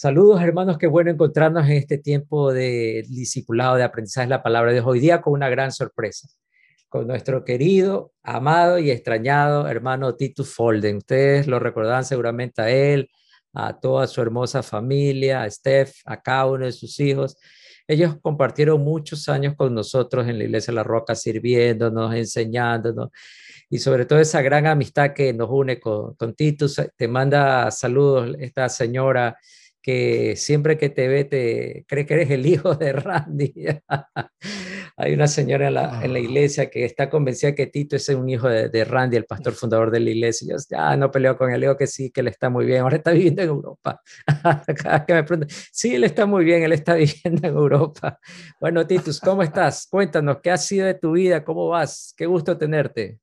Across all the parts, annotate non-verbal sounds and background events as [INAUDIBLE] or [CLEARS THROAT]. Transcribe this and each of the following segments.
Saludos hermanos, qué bueno encontrarnos en este tiempo de discipulado, de aprendizaje de la palabra de Dios. Hoy día con una gran sorpresa, con nuestro querido, amado y extrañado hermano Titus Folden. Ustedes lo recordarán seguramente a él, a toda su hermosa familia, a Steph, a cada uno de sus hijos. Ellos compartieron muchos años con nosotros en la Iglesia de la Roca, sirviéndonos, enseñándonos y sobre todo esa gran amistad que nos une con, con Titus. Te manda saludos esta señora que siempre que te ve te cree que eres el hijo de Randy. [LAUGHS] Hay una señora en la, en la, ah. iglesia que está convencida que Tito es un hijo de, de Randy, el pastor fundador de la iglesia. Yo ya no peleo con él, digo que sí, que él está muy bien. Ahora está viviendo en Europa. [LAUGHS] Cada que me preguntan, sí, él está muy bien, él está [LAUGHS] viviendo en Europa. Bueno, Titus, ¿cómo estás? Cuéntanos, ¿qué ha sido de tu vida? ¿Cómo vas? Qué gusto tenerte.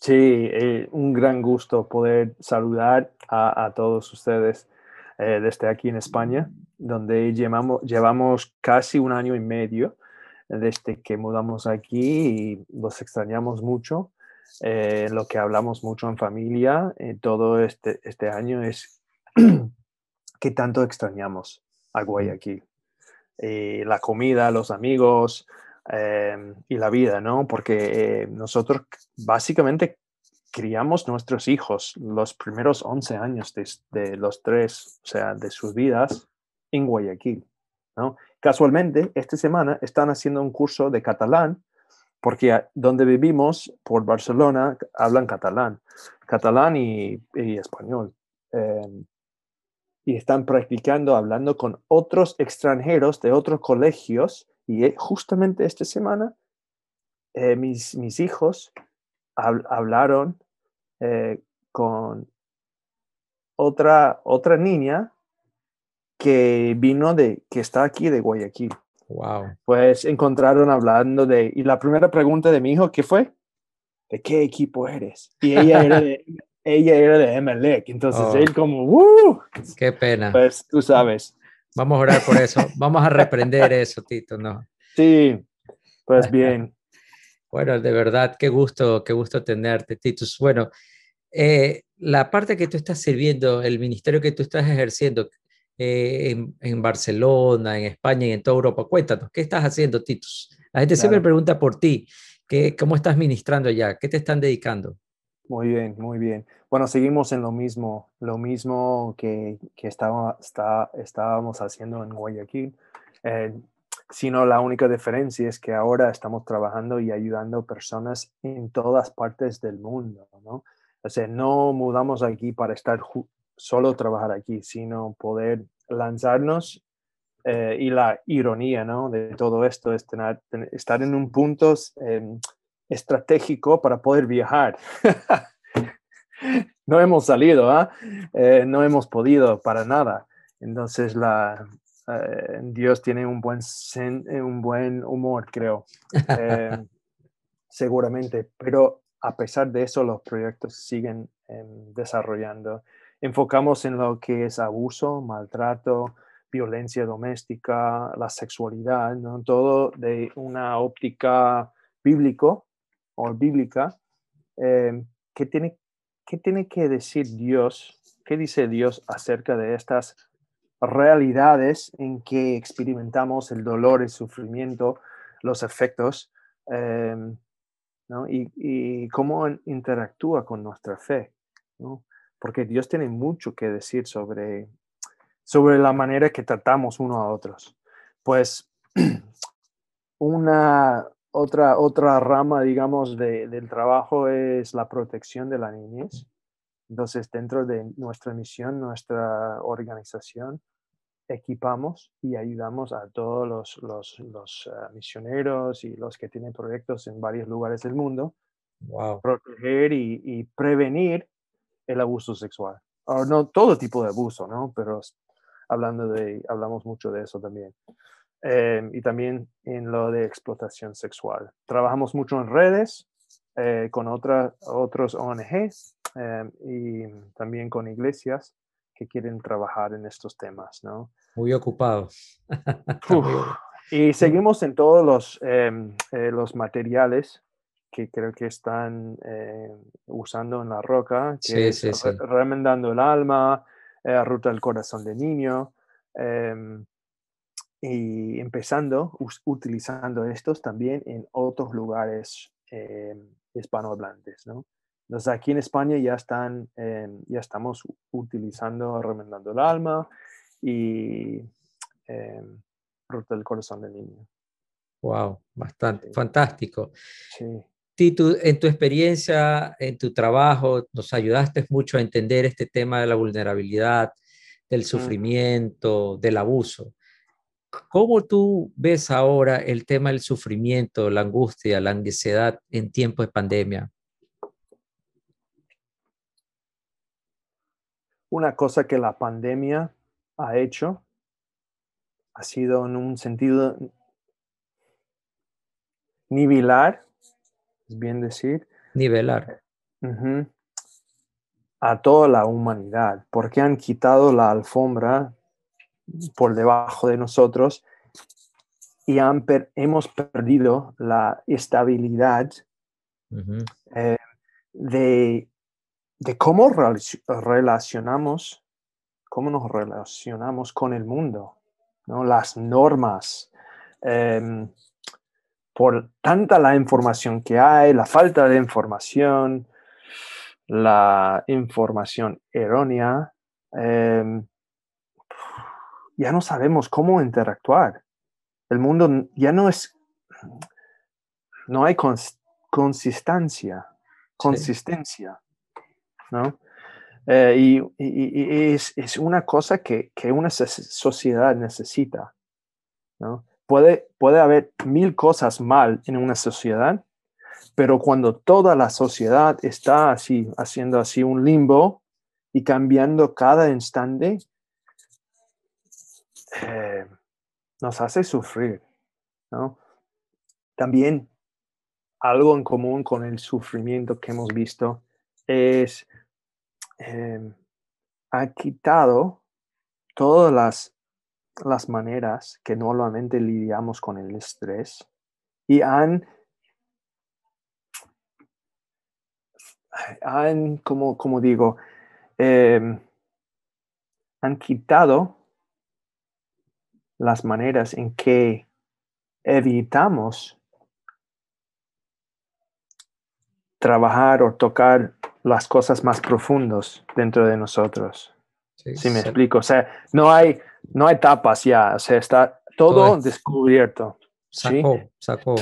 Sí, eh, un gran gusto poder saludar a, a todos ustedes eh, desde aquí en España, donde llevamos, llevamos casi un año y medio desde que mudamos aquí y los extrañamos mucho. Eh, lo que hablamos mucho en familia eh, todo este, este año es [CLEARS THROAT] que tanto extrañamos a Guayaquil. la comida, los amigos y la vida, ¿no? Porque nosotros básicamente criamos nuestros hijos los primeros 11 años de, los tres, o sea, de sus vidas en Guayaquil. ¿no? Casualmente, esta semana están haciendo un curso de catalán, porque donde vivimos, por Barcelona, hablan catalán, catalán y, español. Em, y están practicando, hablando con otros extranjeros de otros colegios. Y eh, justamente esta semana, eh, mis, mis hijos hablaron eh, con otra, otra niña que vino de, que está aquí de Guayaquil. Wow. Pues encontraron hablando de, y la primera pregunta de mi hijo, ¿qué fue? ¿De qué equipo eres? Y ella era de, [LAUGHS] ella era de Emelec, entonces oh. él como, ¡uh! Qué pena. Pues tú sabes. Vamos a orar por eso, vamos a reprender [LAUGHS] eso, Tito, ¿no? Sí, pues bien. Bueno, de verdad, qué gusto, qué gusto tenerte, Titus. Bueno, eh, la parte que tú estás sirviendo, el ministerio que tú estás ejerciendo eh, en, Barcelona, en España y en toda Europa, cuéntanos, ¿qué estás haciendo, Titus? La gente siempre pregunta por ti, ¿qué, ¿cómo estás ministrando allá? ¿Qué te están dedicando? Muy bien, muy bien. Bueno, seguimos en lo mismo, lo mismo que, que estaba, está, estábamos haciendo en Guayaquil. Eh, sino la única diferencia es que ahora estamos trabajando y ayudando personas en todas partes del mundo, ¿no? O sea, no mudamos aquí para estar solo trabajar aquí, sino poder lanzarnos eh, y la ironía, ¿no? De todo esto es tener, estar en un punto em, estratégico para poder viajar. [LAUGHS] no hemos salido, ¿ah? ¿eh? no hemos podido para nada. Entonces, la, eh, Dios tiene un buen, eh, un buen humor, creo, [LAUGHS] eh, seguramente, pero a pesar de eso, los proyectos siguen em, desarrollando. Enfocamos en lo que es abuso, maltrato, violencia doméstica, la sexualidad, ¿no? todo de una óptica bíblico o bíblica. Em, ¿qué, tiene, ¿Qué tiene que decir Dios? ¿Qué dice Dios acerca de estas realidades en que experimentamos el dolor, el sufrimiento, los efectos, em, y, cómo interactúa con nuestra fe. Porque Dios tiene mucho que decir sobre, sobre la manera que tratamos uno a otros. Pues [CLEARS THROAT] una otra, otra rama, digamos, del trabajo es la protección de la niñez. Entonces, dentro de nuestra misión, nuestra organización, equipamos y ayudamos a todos los, los, los uh, misioneros y los que tienen proyectos en varios lugares del mundo wow. proteger y, y, prevenir el abuso sexual. O no todo tipo de abuso, ¿no? Pero hablando de, hablamos mucho de eso también. Eh, y también en lo de explotación sexual. Trabajamos mucho en redes eh, con otra, otros ONGs eh, y también con iglesias que quieren trabajar en estos temas, ¿no? Muy ocupados. [LAUGHS] y seguimos en todos los, em, eh, los materiales que creo que están eh, usando en la roca, que sí, sí, remendando el alma, eh, ruta del corazón de niño, em, y empezando utilizando estos también en otros lugares em, hispanohablantes, ¿no? Entonces aquí en España ya están, em, ya estamos utilizando Remendando el Alma y Ruta del Corazón del Niño. Wow, bastante, fantástico. Sí. En tu experiencia, en tu trabajo, nos ayudaste mucho a entender este tema de la vulnerabilidad, del sufrimiento, del abuso. ¿Cómo tú ves ahora el tema del sufrimiento, la angustia, la ansiedad en tiempos de pandemia? Una cosa que la pandemia ha hecho ha sido en un sentido nivelar, es bien decir. Nivelar. a toda la humanidad, porque han quitado la alfombra por debajo de nosotros y han hemos perdido la estabilidad eh, de, de, cómo relacionamos, cómo nos relacionamos con el mundo, ¿no? las normas. Em, por tanta la información que hay, la falta de información, la información errónea, em, ya no sabemos cómo interactuar. El mundo ya no es, no hay consistencia, consistencia, ¿no? Eh, y, es, una cosa que, que, una sociedad necesita, ¿no? Puede, puede haber mil cosas mal en una sociedad, pero cuando toda la sociedad está así, haciendo así un limbo y cambiando cada instante, eh, nos hace sufrir, ¿no? También algo en común con el sufrimiento que hemos visto es, eh, ha quitado todas las las maneras que normalmente lidiamos con el estrés y han, han como, como digo, em, han quitado las maneras en que evitamos trabajar o tocar las cosas más profundas dentro de nosotros. si me explico, o sea, no hay, no hay tapas ya, o sea, está todo, descubierto. Sacó, sacó.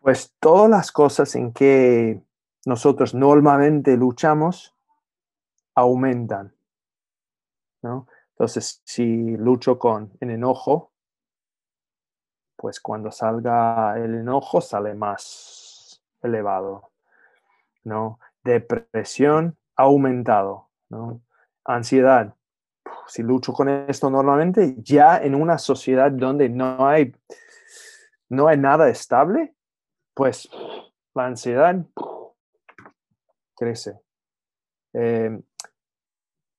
Pues todas las cosas en que nosotros normalmente luchamos aumentan, ¿no? Entonces, si lucho con el enojo, pues cuando salga el enojo sale más elevado, ¿no? Depresión aumentado, ¿no? Ansiedad si lucho con esto normalmente, ya en una sociedad donde no hay, no hay nada estable, pues la ansiedad crece. Em,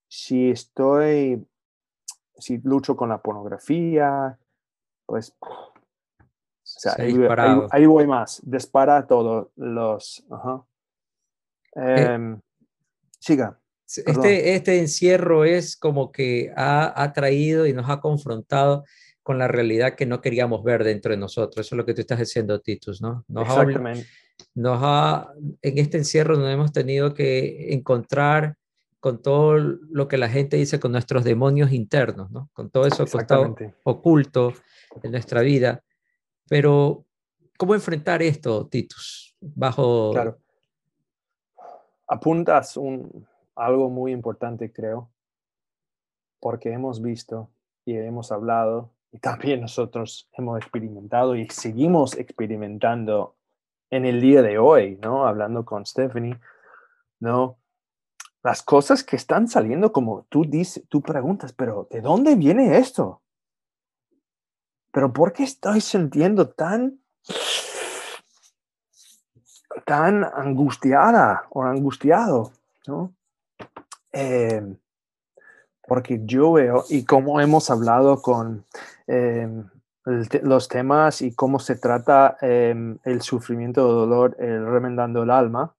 si estoy, si lucho con la pornografía, pues ahí, voy más, dispara todos los... Eh, em, siga. Este, este encierro es como que ha, traído y nos ha confrontado con la realidad que no queríamos ver dentro de nosotros. Eso es lo que tú estás diciendo, Titus, ¿no? Nos Exactamente. nos ha, en este encierro nos hemos tenido que encontrar con todo lo que la gente dice con nuestros demonios internos, ¿no? Con todo eso oculto en nuestra vida. Pero, ¿cómo enfrentar esto, Titus? Bajo... Claro. Apuntas un, algo muy importante, creo, porque hemos visto y hemos hablado y también nosotros hemos experimentado y seguimos experimentando en el día de hoy, ¿no? Hablando con Stephanie, ¿no? Las cosas que están saliendo, como tú dices, tú preguntas, pero ¿de dónde viene esto? Pero ¿por qué estoy sintiendo tan tan angustiada o angustiado, ¿no? Em, porque yo veo, y como hemos hablado con em, los temas y cómo se trata em, el sufrimiento o dolor, el remendando el alma,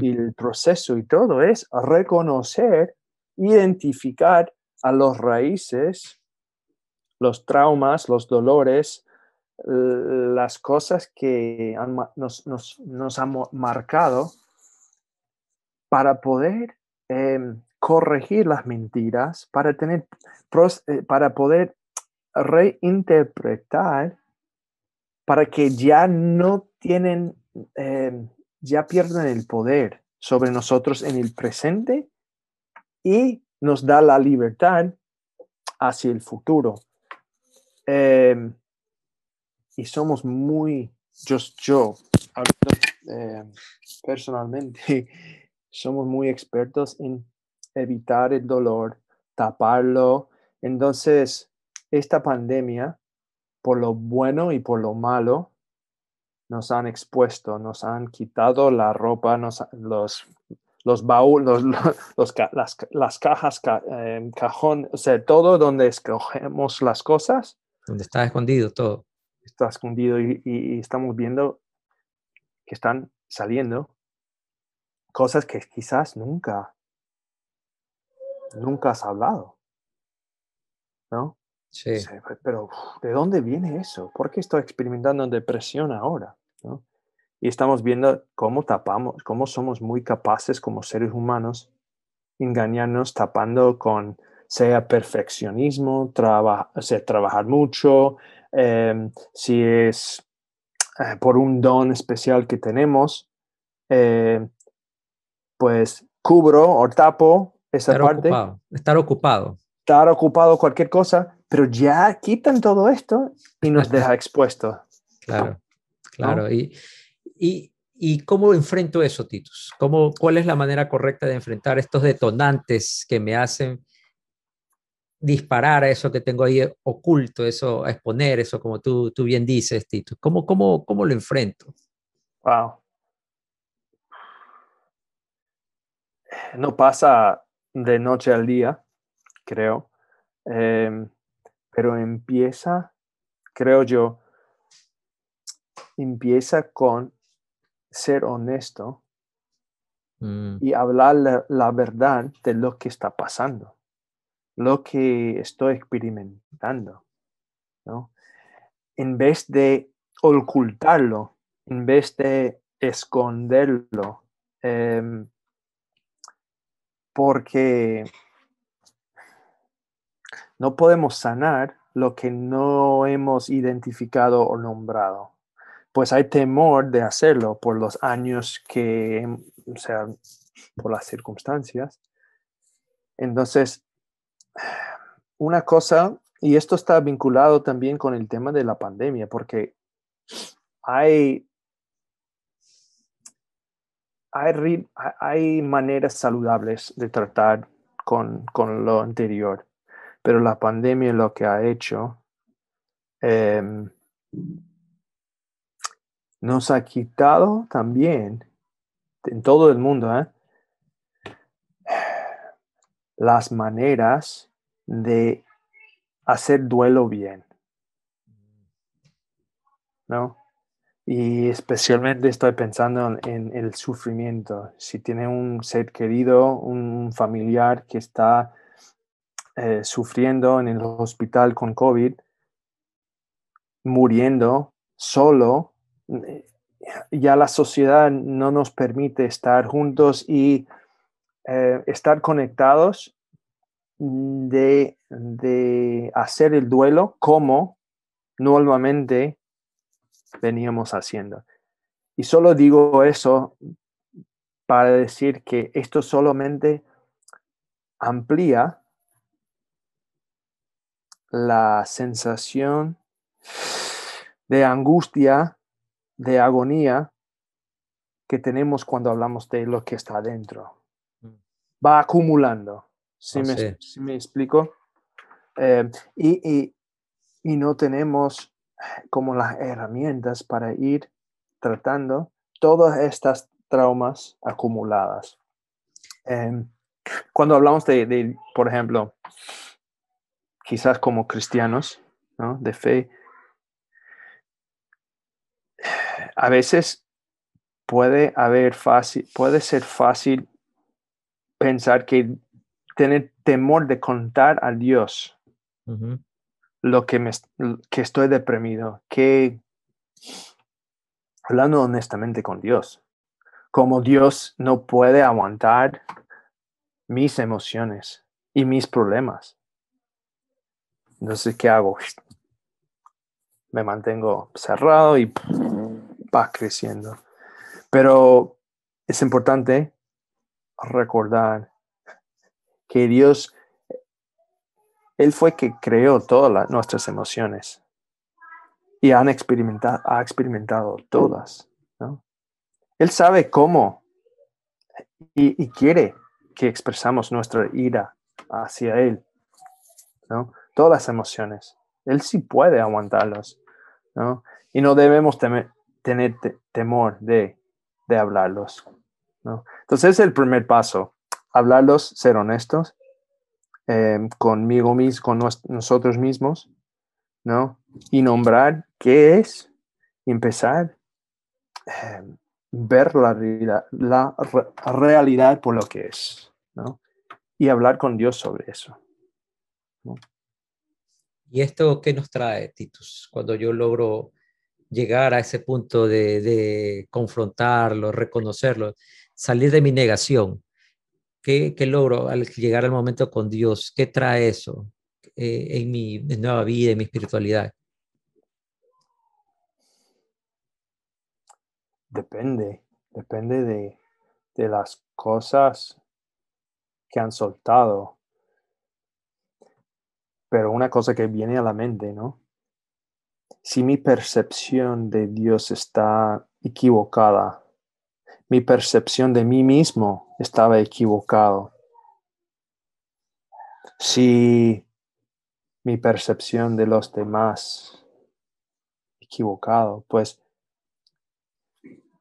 y el proceso y todo es reconocer, identificar a los raíces, los traumas, los dolores, las cosas que nos, nos, han marcado para poder em, corregir las mentiras, para, tener, eh, para poder reinterpretar, para que ya no tienen, em, ya pierdan el poder sobre nosotros en el presente y nos da la libertad hacia el futuro. Em, y somos muy, yo, yo em, personalmente, [LAUGHS] somos muy expertos en evitar el dolor, taparlo. Entonces, esta pandemia, por lo bueno y por lo malo, nos han expuesto, nos han quitado la ropa, nos, los, los baúles, los, [LAUGHS] las, cajas, eh, cajón, o sea, todo donde escogemos las cosas. Donde está escondido todo. Está escondido y, estamos viendo que están saliendo cosas que quizás nunca, nunca has hablado. ¿No? Sí. Pero, ¿de dónde viene eso? ¿Por qué estoy experimentando depresión ahora? ¿No? Y estamos viendo cómo tapamos, cómo somos muy capaces como seres humanos engañarnos tapando con, sea perfeccionismo, sea, trabajar mucho, em, si es eh, por un don especial que tenemos, eh, pues cubro o tapo esa estar parte. Ocupado, estar ocupado. Estar ocupado cualquier cosa, pero ya quitan todo esto y nos deja [LAUGHS] expuestos. Claro, claro. Y, y, ¿Y cómo enfrento eso, Titus? ¿Cómo, ¿Cuál es la manera correcta de enfrentar estos detonantes que me hacen disparar a eso que tengo ahí oculto, eso, a exponer eso, como tú, tú bien dices, Titus? ¿Cómo, cómo, cómo lo enfrento? Wow. No pasa de noche al día, creo, em, pero empieza, creo yo, empieza con ser honesto mm. y hablar la, verdad de lo que está pasando, lo que estoy experimentando, ¿no? En vez de ocultarlo, en vez de esconderlo, em, porque no podemos sanar lo que no hemos identificado o nombrado pues hay temor de hacerlo por los años que, o sea, por las circunstancias. Entonces, una cosa, y esto está vinculado también con el tema de la pandemia, porque hay, hay, hay maneras saludables de tratar con, lo anterior, pero la pandemia lo que ha hecho em, nos ha quitado también en todo el mundo ¿eh? las maneras de hacer duelo bien. ¿No? Y especialmente estoy pensando en, el sufrimiento. Si tiene un ser querido, un familiar que está eh, sufriendo en el hospital con COVID, muriendo solo, ya la sociedad no nos permite estar juntos y eh, estar conectados de, hacer el duelo como normalmente veníamos haciendo. Y solo digo eso para decir que esto solamente amplía la sensación de angustia de agonía que tenemos cuando hablamos de lo que está adentro. Mm. Va acumulando. ¿Sí, me, explico? Eh, y, no tenemos como las herramientas para ir tratando todas estas traumas acumuladas. Em, cuando hablamos de, por ejemplo, quizás como cristianos, de fe, a veces puede haber fácil, puede ser fácil pensar que tener temor de contar a Dios lo que, me, que estoy deprimido, que hablando honestamente con Dios, como Dios no puede aguantar mis emociones y mis problemas. Entonces, ¿qué hago? Me mantengo cerrado y va creciendo. Pero es importante recordar que Dios, Él fue que creó todas nuestras emociones y han experimentado, ha experimentado todas. Él sabe cómo y, quiere que expresamos nuestra ira hacia Él. ¿no? Todas las emociones. Él sí puede aguantarlas. ¿no? Y no debemos tener temor de, de hablarlos. ¿no? Entonces es el primer paso. Hablarlos, ser honestos eh, conmigo mismo, con nosotros mismos, ¿no? Y nombrar qué es, empezar a eh, ver la, realidad, la realidad por lo que es, ¿no? Y hablar con Dios sobre eso. ¿Y esto qué nos trae, Titus? Cuando yo logro llegar a ese punto de confrontarlo, reconocerlo, salir de mi negación. ¿Qué, ¿Qué, logro al llegar al momento con Dios? ¿Qué trae eso eh, en mi nueva vida, en mi espiritualidad? Depende, depende de, de las cosas que han soltado. Pero una cosa que viene a la mente, ¿no? Si mi percepción de Dios está equivocada, mi percepción de mí mismo estaba equivocado. Si mi percepción de los demás equivocado, pues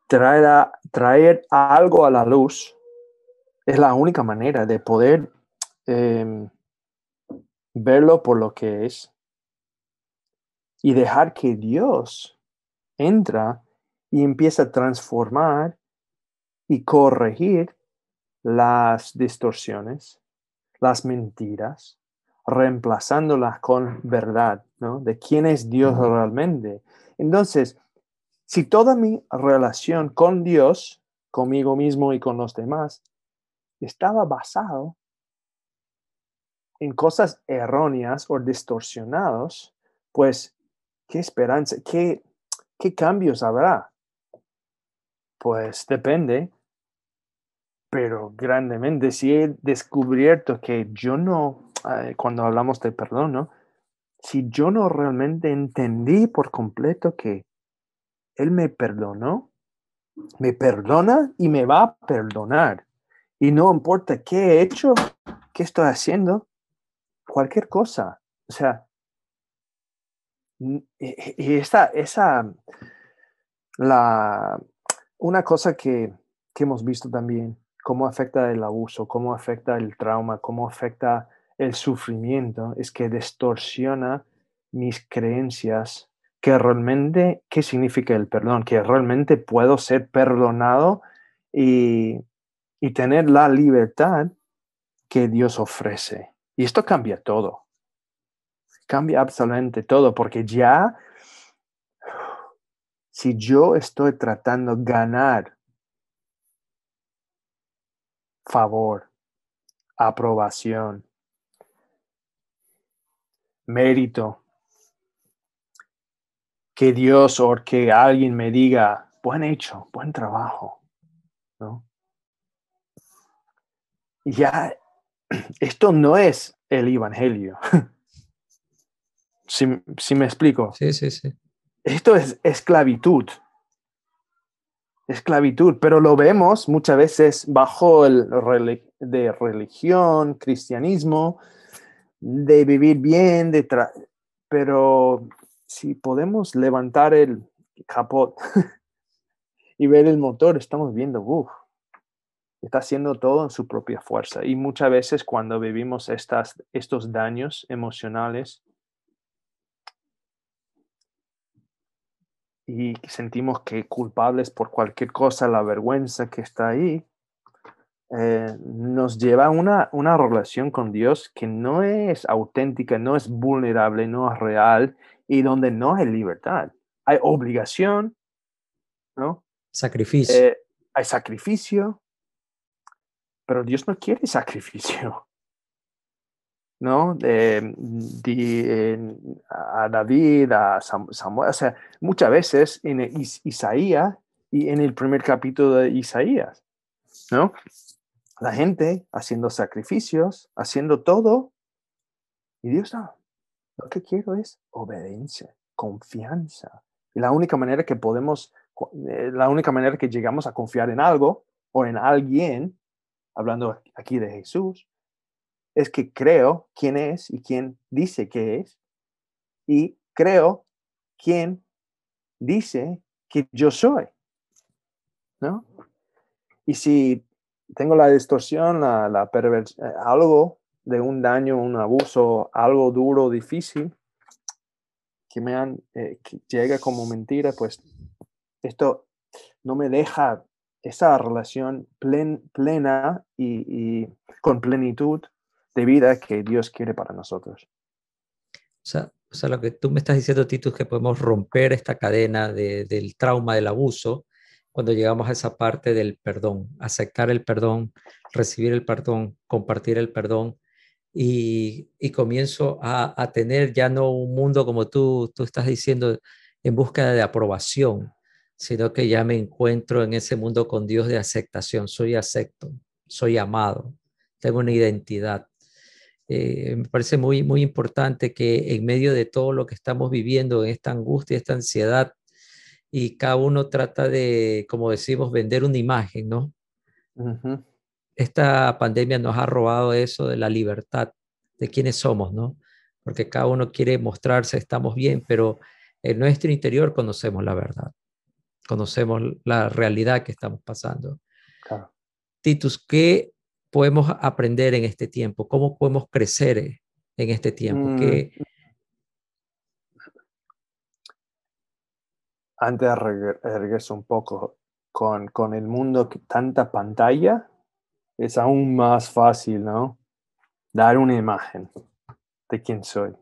traer, traer algo a la luz es la única manera de poder em, verlo por lo que es y dejar que Dios entra y empieza a transformar y corregir las distorsiones, las mentiras, reemplazándolas con verdad, ¿no? De quién es Dios realmente. Entonces, si toda mi relación con Dios, conmigo mismo y con los demás, estaba basado en cosas erróneas o distorsionados, pues, ¿qué esperanza, qué, qué cambios habrá? Pues depende, pero grandemente. Si he descubierto que yo no, eh, cuando hablamos de perdón, ¿no? Si yo no realmente entendí por completo que Él me perdonó, me perdona y me va a perdonar. Y no importa qué he hecho, qué estoy haciendo, cualquier cosa. O sea, y esa, esa, la, una cosa que, que hemos visto también cómo afecta el abuso, cómo afecta el trauma, cómo afecta el sufrimiento, es que distorsiona mis creencias que realmente, ¿qué significa el perdón? Que realmente puedo ser perdonado y, y tener la libertad que Dios ofrece. Y esto cambia todo. Cambia absolutamente todo, porque ya, si yo estoy tratando de ganar favor, aprobación, mérito. Que Dios o que alguien me diga, buen hecho, buen trabajo. ¿no? Ya, [CLEARS THROAT] esto no es el Evangelio. [LAUGHS] si, si me explico. Sí, sí, sí. Esto es esclavitud esclavitud, pero lo vemos muchas veces bajo el de religión, cristianismo, de vivir bien, de pero si podemos levantar el capot [LAUGHS] y ver el motor, estamos viendo, uff, está haciendo todo en su propia fuerza. Y muchas veces cuando vivimos estas, estos daños emocionales, y sentimos que culpables por cualquier cosa, la vergüenza que está ahí, eh, nos lleva a una, una relación con Dios que no es auténtica, no es vulnerable, no es real y donde no hay libertad. Hay obligación, ¿no? Sacrificio. Eh, hay sacrificio, pero Dios no quiere sacrificio. ¿No? De, a David, a Samuel, o sea, muchas veces en Isaías y en el primer capítulo de Isaías, ¿no? La gente haciendo sacrificios, haciendo todo, y Dios no, lo que quiero es obediencia, confianza. Y la única manera que podemos, eh, la única manera que llegamos a confiar en algo o en alguien, hablando aquí de Jesús, es que creo quién es y quién dice que es, y creo quién dice que yo soy. ¿No? Y si tengo la distorsión, la, la perversión, eh, algo de un daño, un abuso, algo duro, difícil, que me eh, llega como mentira, pues esto no me deja esa relación plena y, y, con plenitud de vida que Dios quiere para nosotros. O sea, o sea, lo que tú me estás diciendo, Tito, es que podemos romper esta cadena de, del trauma del abuso cuando llegamos a esa parte del perdón, aceptar el perdón, recibir el perdón, compartir el perdón y, y comienzo a, a, tener ya no un mundo como tú, tú estás diciendo en búsqueda de aprobación, sino que ya me encuentro en ese mundo con Dios de aceptación. Soy acepto, soy amado, tengo una identidad. Eh, me parece muy, muy importante que en medio de todo lo que estamos viviendo, en esta angustia, esta ansiedad, y cada uno trata de, como decimos, vender una imagen, ¿no? Esta pandemia nos ha robado eso de la libertad, de quiénes somos, ¿no? Porque cada uno quiere mostrarse, estamos bien, pero en nuestro interior conocemos la verdad, conocemos la realidad que estamos pasando. Titus, ¿qué podemos aprender en este tiempo? ¿Cómo podemos crecer en este tiempo? Mm. Antes regreso un poco con, con el mundo que tanta pantalla, es aún más fácil, ¿no? Dar una imagen de quién soy.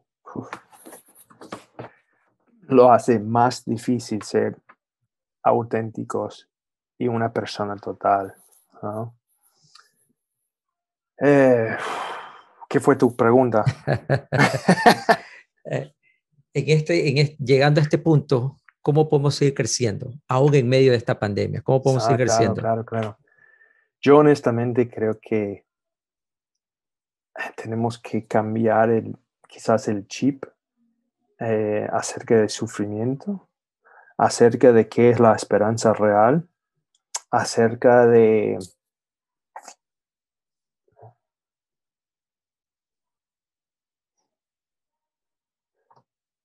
Lo hace más difícil ser auténticos y una persona total, ¿no? Eh, ¿Qué fue tu pregunta? [LAUGHS] Eh, en este, en llegando a este punto, ¿cómo podemos seguir creciendo, aún en medio de esta pandemia? ¿Cómo podemos seguir claro, creciendo? Claro, claro. Yo honestamente creo que tenemos que cambiar el, quizás el chip eh, acerca del sufrimiento, acerca de qué es la esperanza real, acerca de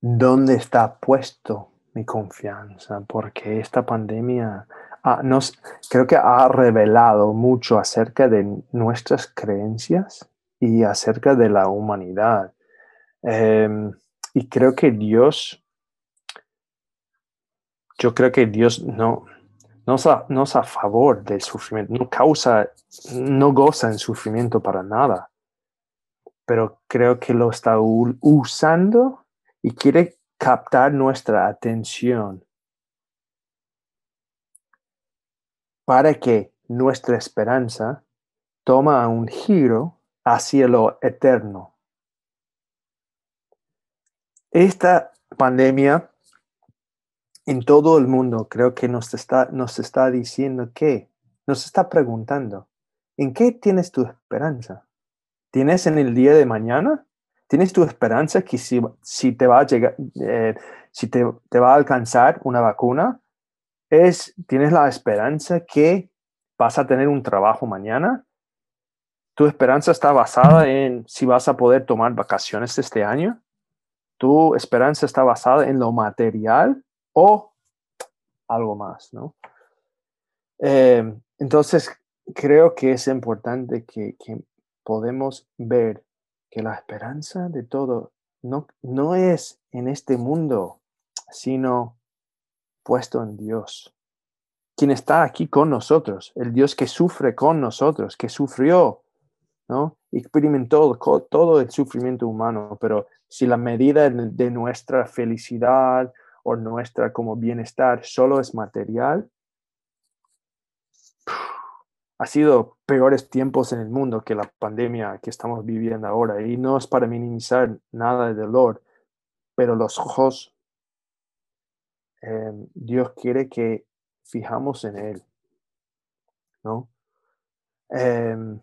dónde está puesto mi confianza, porque esta pandemia nos, creo que ha revelado mucho acerca de nuestras creencias y acerca de la humanidad. Em, y creo que Dios, yo creo que Dios no, no, no es a favor del sufrimiento, no causa, no goza en sufrimiento para nada, pero creo que lo está usando y quiere captar nuestra atención para que nuestra esperanza toma un giro hacia lo eterno. Esta pandemia en todo el mundo creo que nos está, nos está diciendo que, nos está preguntando, ¿en qué tienes tu esperanza? ¿Tienes en el día de mañana? ¿Tienes tu esperanza que si, si te va a llegar, eh, si te, te, va a alcanzar una vacuna, es, tienes la esperanza que vas a tener un trabajo mañana? ¿Tu esperanza está basada en si vas a poder tomar vacaciones este año? ¿Tu esperanza está basada en lo material o algo más, no? Eh, entonces, creo que es importante que, que podemos ver que la esperanza de todo no, no es en este mundo, sino puesto en Dios. quien está aquí con nosotros, el Dios que sufre con nosotros, que sufrió, ¿no? Experimentó todo el sufrimiento humano, pero si la medida de nuestra felicidad o nuestra como bienestar solo es material, ha sido peores tiempos en el mundo que la pandemia que estamos viviendo ahora. Y no es para minimizar nada de dolor, pero los ojos, em, Dios quiere que fijamos en Él, ¿no? Em,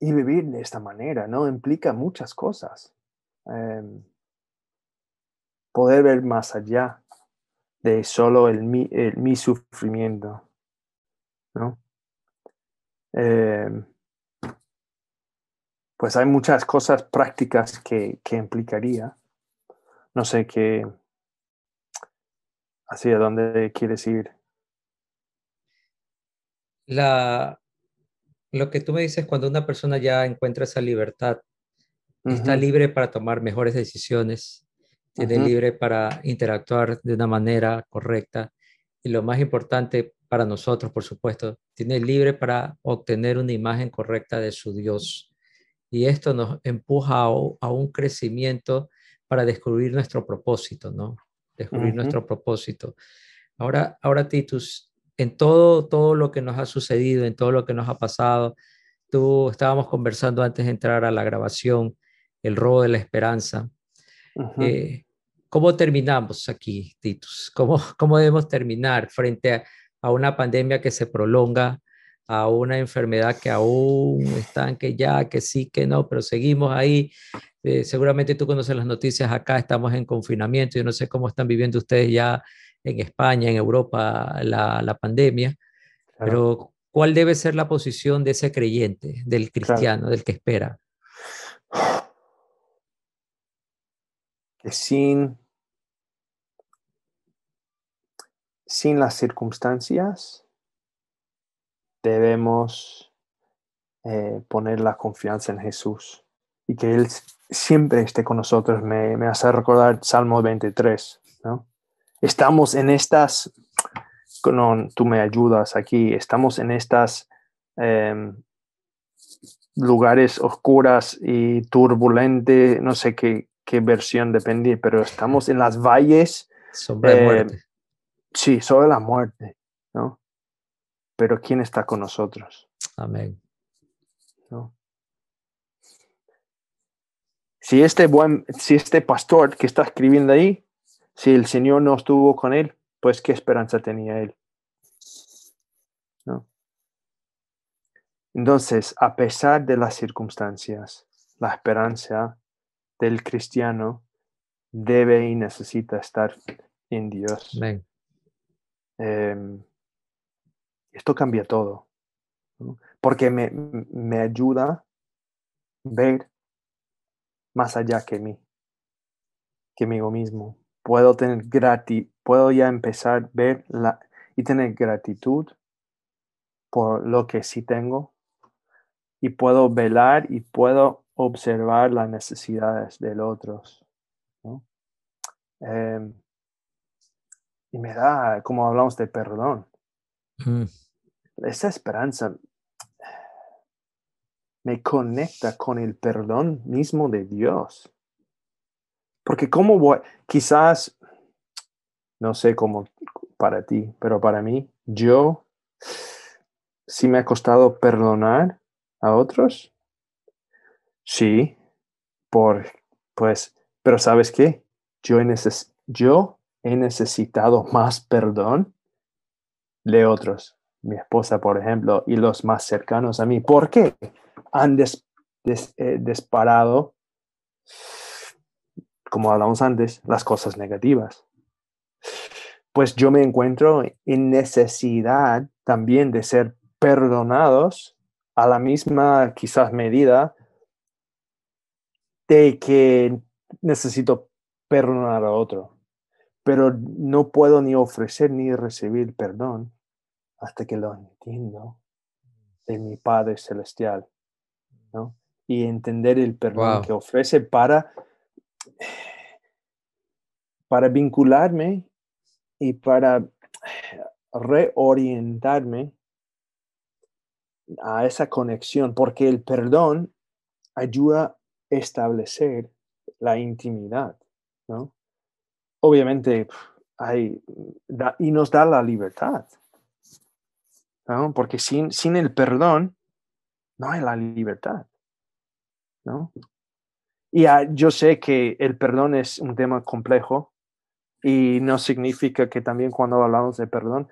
y vivir de esta manera, ¿no? Implica muchas cosas. Em, poder ver más allá de solo el mi, mi sufrimiento, ¿no? Em, pues hay muchas cosas prácticas que, que implicaría. No sé qué, hacia dónde quieres ir. La, lo que tú me dices cuando una persona ya encuentra esa libertad, está libre para tomar mejores decisiones, tiene libre para interactuar de una manera correcta y lo más importante para nosotros, por supuesto, tiene libre para obtener una imagen correcta de su Dios. Y esto nos empuja a, a un crecimiento para descubrir nuestro propósito, ¿no? descubrir nuestro propósito. Ahora, ahora Titus, en todo, todo lo que nos ha sucedido, en todo lo que nos ha pasado, tú estábamos conversando antes de entrar a la grabación, el robo de la esperanza. Eh, ¿Cómo terminamos aquí, Titus? ¿Cómo, ¿Cómo debemos terminar frente a, una pandemia que se prolonga, a una enfermedad que aún están, que ya, que sí, que no, pero seguimos ahí eh, seguramente tú conoces las noticias acá, estamos en confinamiento, yo no sé cómo están viviendo ustedes ya en España, en Europa, la, pandemia, pero ¿cuál debe ser la posición de ese creyente, del cristiano, del que espera? Que sin, sin las circunstancias debemos eh, poner la confianza en Jesús y que Él siempre esté con nosotros. Me, hace recordar Salmo 23, ¿no? Estamos en estas, no, tú me ayudas aquí, estamos en estas em, lugares oscuras y turbulentes, no sé qué, qué versión depende, pero estamos en las valles. Sobre eh, muerte. Sí, sobre la muerte, ¿no? Pero ¿quién está con nosotros? Amén. ¿No? Si este buen, si este pastor que está escribiendo ahí, si el Señor no estuvo con él, pues qué esperanza tenía él. ¿No? Entonces, a pesar de las circunstancias, la esperanza del cristiano debe y necesita estar en Dios. Em, esto cambia todo, porque me, me ayuda a ver más allá que mí, que mí mismo. Puedo tener grati puedo ya empezar a ver la, y tener gratitud por lo que sí tengo y puedo velar y puedo observar las necesidades del otro. Em, y me da, como hablamos de perdón, mm. esa esperanza me conecta con el perdón mismo de Dios. Porque como voy, quizás, no sé cómo para ti, pero para mí, yo sí me ha costado perdonar a otros. Sí, por, pues, pero ¿sabes qué? Yo he, yo he necesitado más perdón de otros, mi esposa, por ejemplo, y los más cercanos a mí. ¿Por qué? han eh, disparado, como hablamos antes, las cosas negativas. Pues yo me encuentro en necesidad también de ser perdonados a la misma quizás medida de que necesito perdonar a otro, pero no puedo ni ofrecer ni recibir perdón hasta que lo entiendo de mi Padre Celestial. Y entender el perdón que ofrece para, para vincularme y para reorientarme a esa conexión, porque el perdón ayuda a establecer la intimidad, ¿no? Obviamente hay, y nos da la libertad, ¿no? Porque sin, sin el perdón no hay la libertad, ¿no? Y yo sé que el perdón es un tema complejo y no significa que también cuando hablamos de perdón,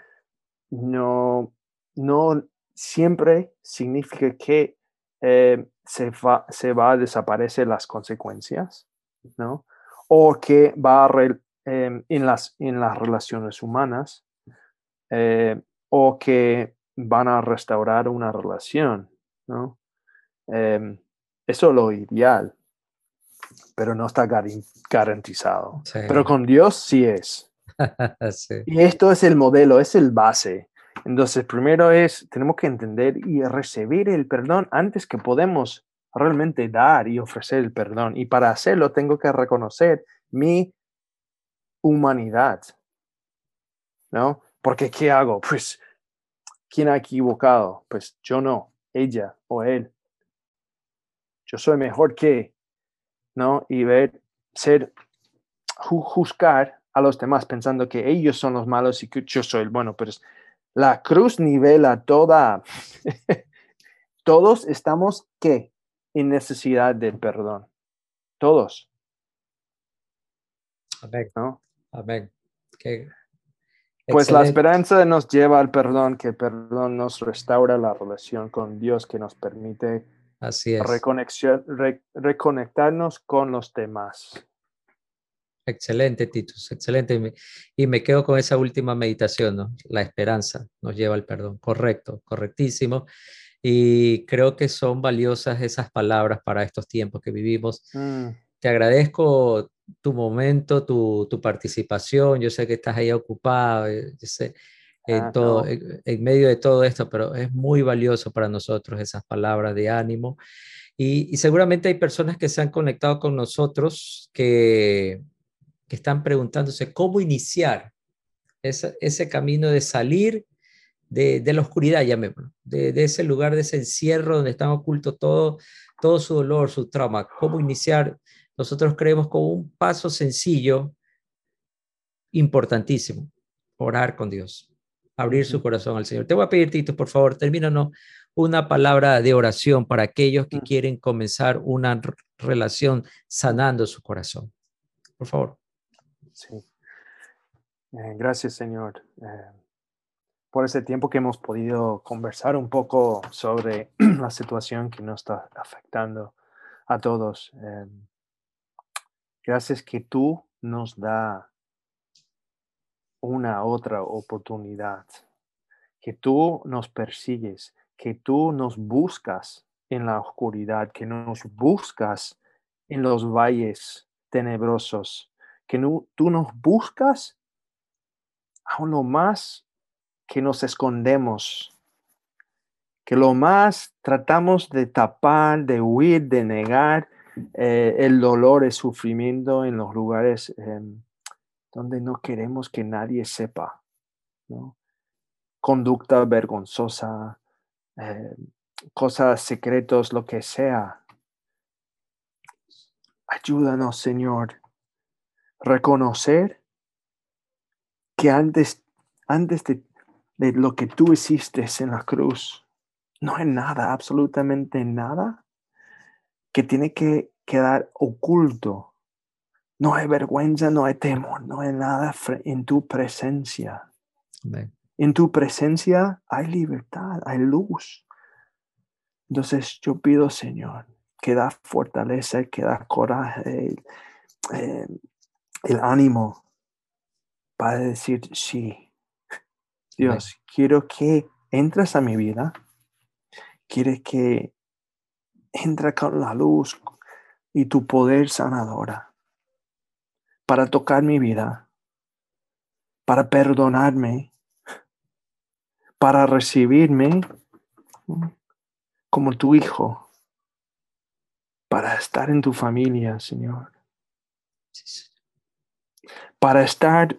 no, no siempre significa que eh, se, va, se va a desaparecer las consecuencias, ¿no? O que va a em, en, las, en las relaciones humanas, eh, o que van a restaurar una relación, ¿no? Em, eso es lo ideal, pero no está garantizado. Pero con Dios sí es. [LAUGHS] Y esto es el modelo, es el base. Entonces, primero es, tenemos que entender y recibir el perdón antes que podemos realmente dar y ofrecer el perdón. Y para hacerlo tengo que reconocer mi humanidad. ¿No? Porque ¿qué hago? Pues, ¿quién ha equivocado? Pues yo no, ella o él. Yo soy mejor que, ¿no? Y ver, ser, juzgar a los demás pensando que ellos son los malos y que yo soy el bueno, pero la cruz nivela toda. [LAUGHS] Todos estamos, ¿qué? En necesidad de perdón. Todos. Amén. ¿No? Amén. Pues la esperanza nos lleva al perdón, que el perdón nos restaura la relación con Dios, que nos permite Así es. reconectarnos con los demás. Excelente, Titus, excelente. Y me quedo con esa última meditación, ¿no? La esperanza nos lleva al perdón. Correcto, correctísimo. Y creo que son valiosas esas palabras para estos tiempos que vivimos. Mm. Te agradezco tu momento, tu, participación. Yo sé que estás ahí ocupado, eh, en, ah, todo, en, medio de todo esto, pero es muy valioso para nosotros esas palabras de ánimo. Y, y seguramente hay personas que se han conectado con nosotros que que están preguntándose cómo iniciar ese, ese camino de salir de, de la oscuridad, llamémoslo, de, de, ese lugar, de ese encierro donde están ocultos todo, todo su dolor, su trauma. ¿Cómo iniciar? Nosotros creemos como un paso sencillo, importantísimo, orar con Dios, abrir su corazón al Señor. Te voy a pedir, Tito, por favor, termínanos una palabra de oración para aquellos que mm. quieren comenzar una relación sanando su corazón. Por favor. Sí. Eh, gracias, Señor, eh, por ese tiempo que hemos podido conversar un poco sobre [CLEARS THROAT] la situación que nos está afectando a todos. Eh, gracias que tú nos da una otra oportunidad, que tú nos persigues, que tú nos buscas en la oscuridad, que nos buscas en los valles tenebrosos que tú nos buscas aún lo más que nos escondemos, que lo más tratamos de tapar, de huir, de negar eh, el dolor, el sufrimiento en los lugares em, donde no queremos que nadie sepa. Conducta vergonzosa, eh, cosas secretos, lo que sea. Ayúdanos, Señor, reconocer que antes, antes de, lo que tú hiciste en la cruz, no hay nada, absolutamente nada que tiene que quedar oculto. No hay vergüenza, no hay temor, no hay nada en tu presencia. En tu presencia hay libertad, hay luz. Entonces yo pido, Señor, que da fortaleza, que da coraje, eh, el ánimo para decir, sí, Dios, quiero que entres a mi vida, quiere que entre con la luz y tu poder sanadora para tocar mi vida, para perdonarme, para recibirme como tu hijo, para estar en tu familia, Señor para estar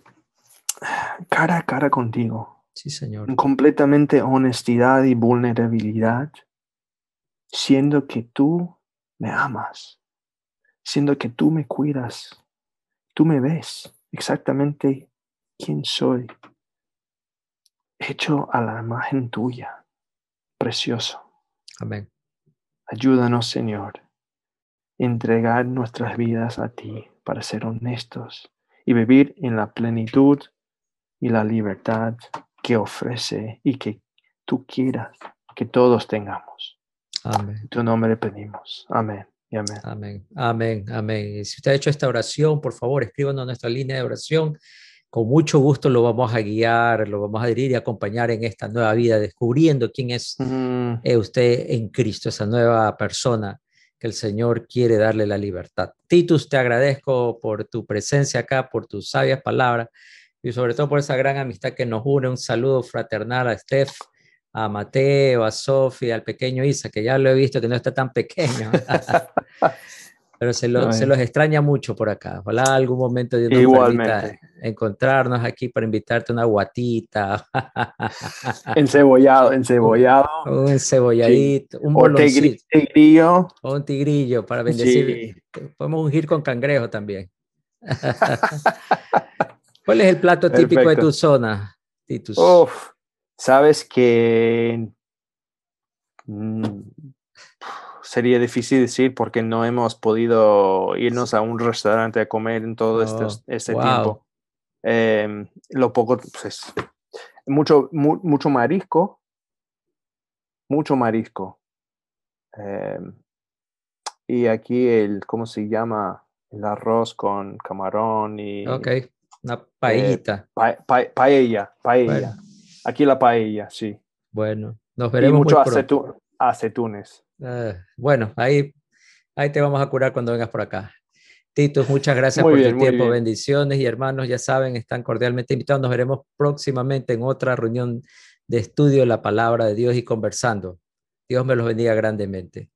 cara a cara contigo. Sí, Señor. En completamente honestidad y vulnerabilidad, siendo que tú me amas, siendo que tú me cuidas, tú me ves exactamente quién soy, hecho a la imagen tuya, precioso. Amén. Ayúdanos, Señor, entregar nuestras vidas a ti para ser honestos y vivir en la plenitud y la libertad que ofrece y que tú quieras que todos tengamos. Amén. En tu nombre pedimos. Amén. Y amén. Amén. Amén. Amén. Y si usted ha hecho esta oración, por favor, escríbanos nuestra línea de oración. Con mucho gusto lo vamos a guiar, lo vamos a dirigir y acompañar en esta nueva vida, descubriendo quién es Mm, eh, usted en Cristo, esa nueva persona que el Señor quiere darle la libertad. Titus, te agradezco por tu presencia acá, por tus sabias palabras y sobre todo por esa gran amistad que nos une. Un saludo fraternal a Steph, a Mateo, a Sofía, al pequeño Isa, que ya lo he visto que no está tan pequeño. [LAUGHS] Pero se, lo- se los extraña mucho por acá. Ojalá algún momento Dios nos encontrarnos aquí para invitarte una guatita, [LAUGHS] Encebollado, encebollado. un cebolladito, un O tigrillo. O un tigrillo para bendecir. Sí. Podemos ungir con cangrejo también. [LAUGHS] ¿Cuál es el plato típico de tu zona, Titus? Uf, sabes que mm, sería difícil decir porque no hemos podido irnos a un restaurante a comer en todo este, Oh, este wow. tiempo. Em, lo poco, pues, es mucho, mu- mucho marisco, mucho marisco. Em, y aquí el, ¿cómo se llama? El arroz con camarón y Ok, una paellita. pa- pa- paella, paella. Bueno. Aquí la paella, sí. bueno, nos Y veremos mucho muy acetu- aceitunes. Ah, bueno, ahí, ahí te vamos a curar cuando vengas por acá. Titus, muchas gracias Muy por bien, tu tiempo. bien. Bendiciones y hermanos, ya saben, están cordialmente invitados. Nos veremos próximamente en otra reunión de estudio de la palabra de Dios y conversando. Dios me los bendiga grandemente.